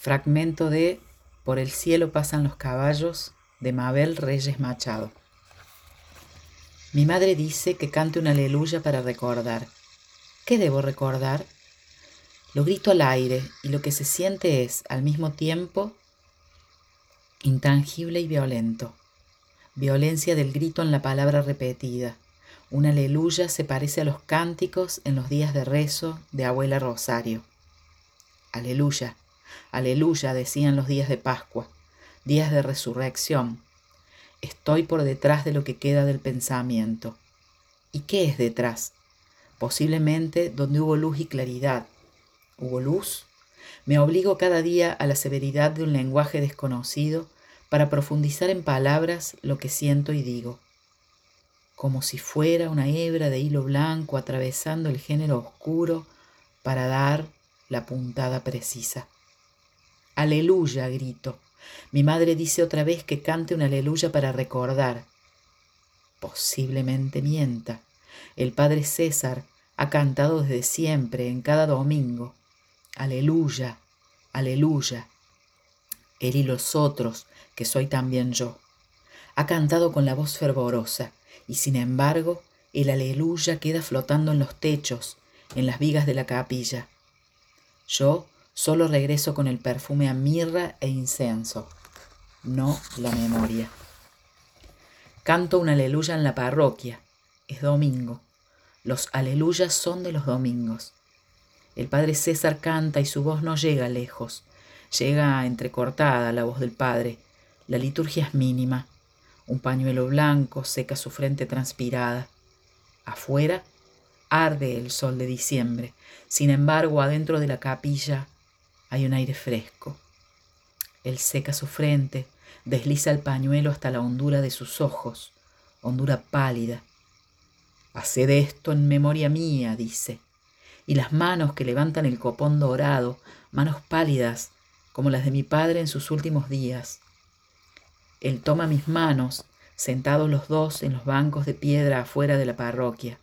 Fragmento de Por el cielo pasan los caballos de Mabel Reyes Machado. Mi madre dice que cante una aleluya para recordar. ¿Qué debo recordar? Lo grito al aire y lo que se siente es, al mismo tiempo, intangible y violento. Violencia del grito en la palabra repetida. Una aleluya se parece a los cánticos en los días de rezo de abuela Rosario. Aleluya, aleluya, decían los días de Pascua, días de resurrección. Estoy por detrás de lo que queda del pensamiento. ¿Y qué es detrás? Posiblemente donde hubo luz y claridad. ¿Hubo luz? Me obligo cada día a la severidad de un lenguaje desconocido para profundizar en palabras lo que siento y digo como si fuera una hebra de hilo blanco atravesando el género oscuro para dar la puntada precisa. Aleluya, grito. Mi madre dice otra vez que cante una aleluya para recordar. Posiblemente mienta. El padre César ha cantado desde siempre, en cada domingo. Aleluya, aleluya. Él y los otros, que soy también yo. Ha cantado con la voz fervorosa y sin embargo el aleluya queda flotando en los techos, en las vigas de la capilla. Yo solo regreso con el perfume a mirra e incenso, no la memoria. Canto un aleluya en la parroquia. Es domingo. Los aleluyas son de los domingos. El padre César canta y su voz no llega lejos. Llega entrecortada la voz del padre. La liturgia es mínima. Un pañuelo blanco seca su frente transpirada. Afuera arde el sol de diciembre. Sin embargo, adentro de la capilla hay un aire fresco. Él seca su frente, desliza el pañuelo hasta la hondura de sus ojos, hondura pálida. Haced esto en memoria mía, dice. Y las manos que levantan el copón dorado, manos pálidas como las de mi padre en sus últimos días, él toma mis manos, sentados los dos en los bancos de piedra afuera de la parroquia.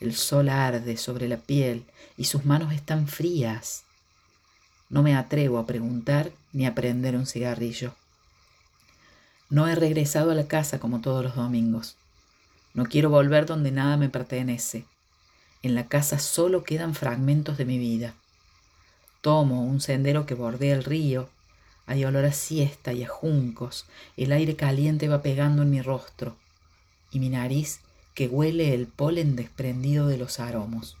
El sol arde sobre la piel y sus manos están frías. No me atrevo a preguntar ni a prender un cigarrillo. No he regresado a la casa como todos los domingos. No quiero volver donde nada me pertenece. En la casa solo quedan fragmentos de mi vida. Tomo un sendero que bordea el río hay olor a siesta y a juncos. El aire caliente va pegando en mi rostro y mi nariz que huele el polen desprendido de los aromos.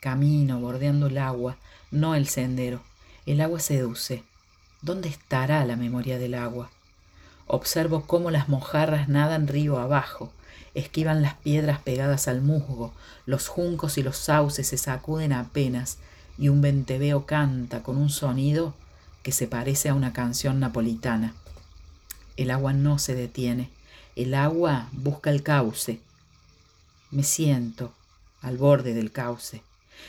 Camino bordeando el agua, no el sendero. El agua seduce. ¿Dónde estará la memoria del agua? Observo cómo las mojarras nadan río abajo, esquivan las piedras pegadas al musgo, los juncos y los sauces se sacuden apenas, y un venteveo canta con un sonido que se parece a una canción napolitana. El agua no se detiene, el agua busca el cauce. Me siento al borde del cauce.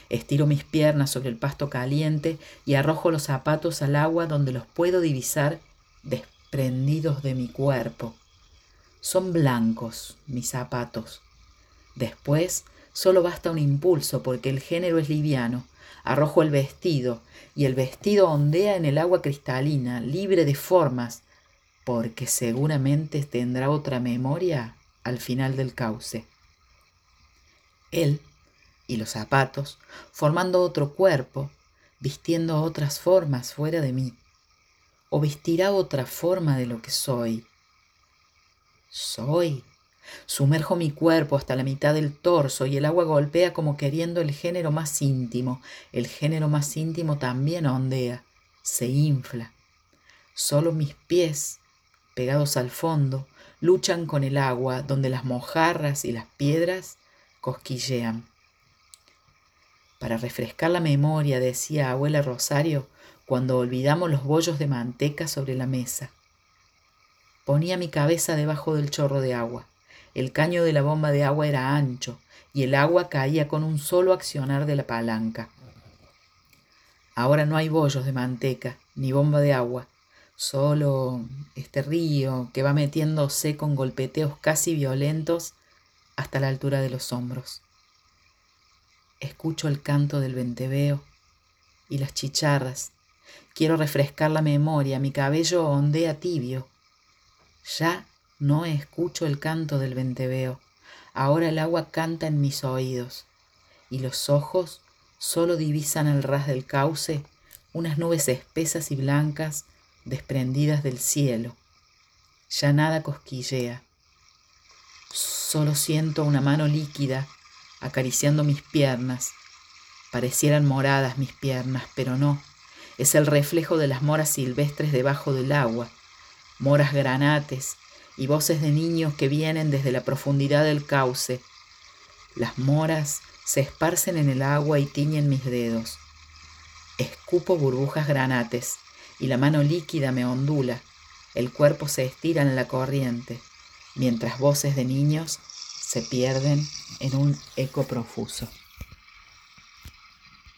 Estiro mis piernas sobre el pasto caliente y arrojo los zapatos al agua donde los puedo divisar desprendidos de mi cuerpo. Son blancos mis zapatos. Después solo basta un impulso porque el género es liviano Arrojo el vestido y el vestido ondea en el agua cristalina, libre de formas, porque seguramente tendrá otra memoria al final del cauce. Él y los zapatos, formando otro cuerpo, vistiendo otras formas fuera de mí, o vestirá otra forma de lo que soy. Soy Sumerjo mi cuerpo hasta la mitad del torso y el agua golpea como queriendo el género más íntimo. El género más íntimo también ondea, se infla. Solo mis pies, pegados al fondo, luchan con el agua donde las mojarras y las piedras cosquillean. Para refrescar la memoria, decía abuela Rosario, cuando olvidamos los bollos de manteca sobre la mesa. Ponía mi cabeza debajo del chorro de agua. El caño de la bomba de agua era ancho y el agua caía con un solo accionar de la palanca. Ahora no hay bollos de manteca ni bomba de agua, solo este río que va metiéndose con golpeteos casi violentos hasta la altura de los hombros. Escucho el canto del venteveo y las chicharras Quiero refrescar la memoria, mi cabello ondea tibio. Ya no escucho el canto del venteveo. Ahora el agua canta en mis oídos y los ojos solo divisan el ras del cauce unas nubes espesas y blancas desprendidas del cielo. Ya nada cosquillea. Solo siento una mano líquida acariciando mis piernas. Parecieran moradas mis piernas, pero no. Es el reflejo de las moras silvestres debajo del agua, moras granates y voces de niños que vienen desde la profundidad del cauce. Las moras se esparcen en el agua y tiñen mis dedos. Escupo burbujas granates y la mano líquida me ondula. El cuerpo se estira en la corriente, mientras voces de niños se pierden en un eco profuso.